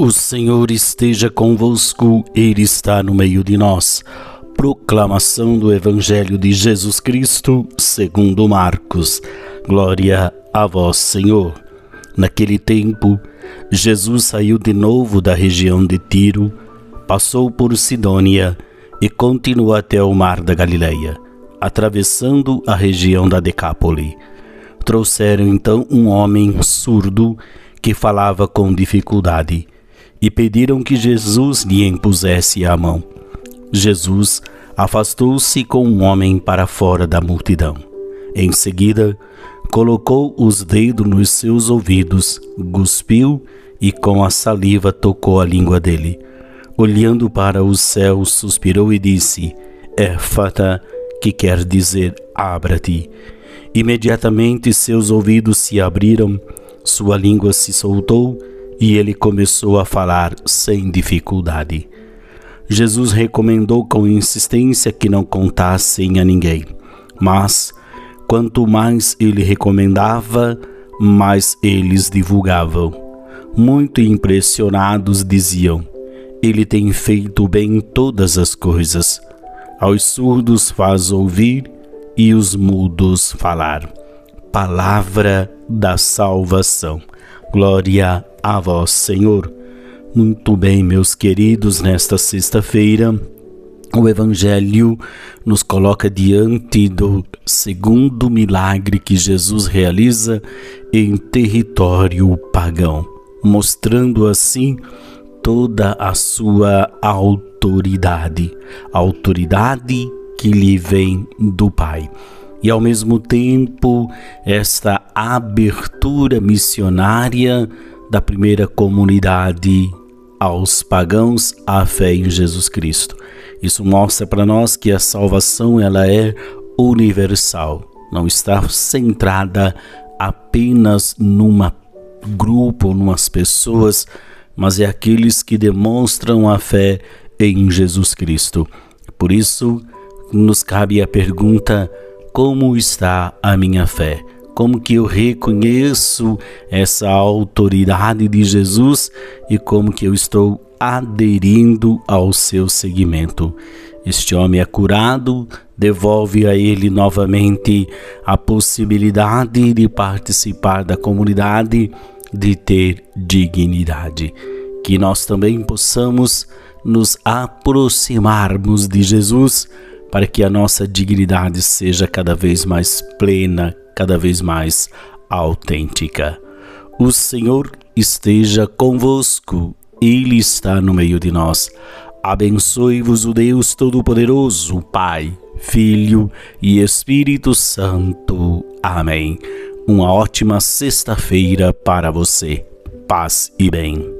O Senhor esteja convosco, Ele está no meio de nós. Proclamação do Evangelho de Jesus Cristo, segundo Marcos. Glória a vós, Senhor. Naquele tempo, Jesus saiu de novo da região de Tiro, passou por Sidônia e continuou até o mar da Galileia, atravessando a região da Decápole. Trouxeram então um homem surdo que falava com dificuldade e pediram que Jesus lhe impusesse a mão. Jesus afastou-se com um homem para fora da multidão. Em seguida, colocou os dedos nos seus ouvidos, cuspiu e com a saliva tocou a língua dele. Olhando para os céus, suspirou e disse: Éfata, que quer dizer abra-te. Imediatamente seus ouvidos se abriram, sua língua se soltou e ele começou a falar sem dificuldade. Jesus recomendou com insistência que não contassem a ninguém, mas quanto mais ele recomendava, mais eles divulgavam. Muito impressionados diziam: Ele tem feito bem todas as coisas. Aos surdos faz ouvir e os mudos falar. Palavra da salvação. Glória a vós, Senhor. Muito bem, meus queridos, nesta sexta-feira, o Evangelho nos coloca diante do segundo milagre que Jesus realiza em território pagão, mostrando assim toda a sua autoridade, autoridade que lhe vem do Pai e ao mesmo tempo esta abertura missionária da primeira comunidade aos pagãos à fé em Jesus Cristo. Isso mostra para nós que a salvação ela é universal, não está centrada apenas numa grupo, numas pessoas, mas é aqueles que demonstram a fé em Jesus Cristo. Por isso, nos cabe a pergunta: como está a minha fé? Como que eu reconheço essa autoridade de Jesus e como que eu estou aderindo ao seu seguimento? Este homem é curado, devolve a ele novamente a possibilidade de participar da comunidade, de ter dignidade. Que nós também possamos nos aproximarmos de Jesus para que a nossa dignidade seja cada vez mais plena, cada vez mais autêntica. O Senhor esteja convosco, Ele está no meio de nós. Abençoe-vos o Deus Todo-Poderoso, Pai, Filho e Espírito Santo. Amém. Uma ótima sexta-feira para você. Paz e bem.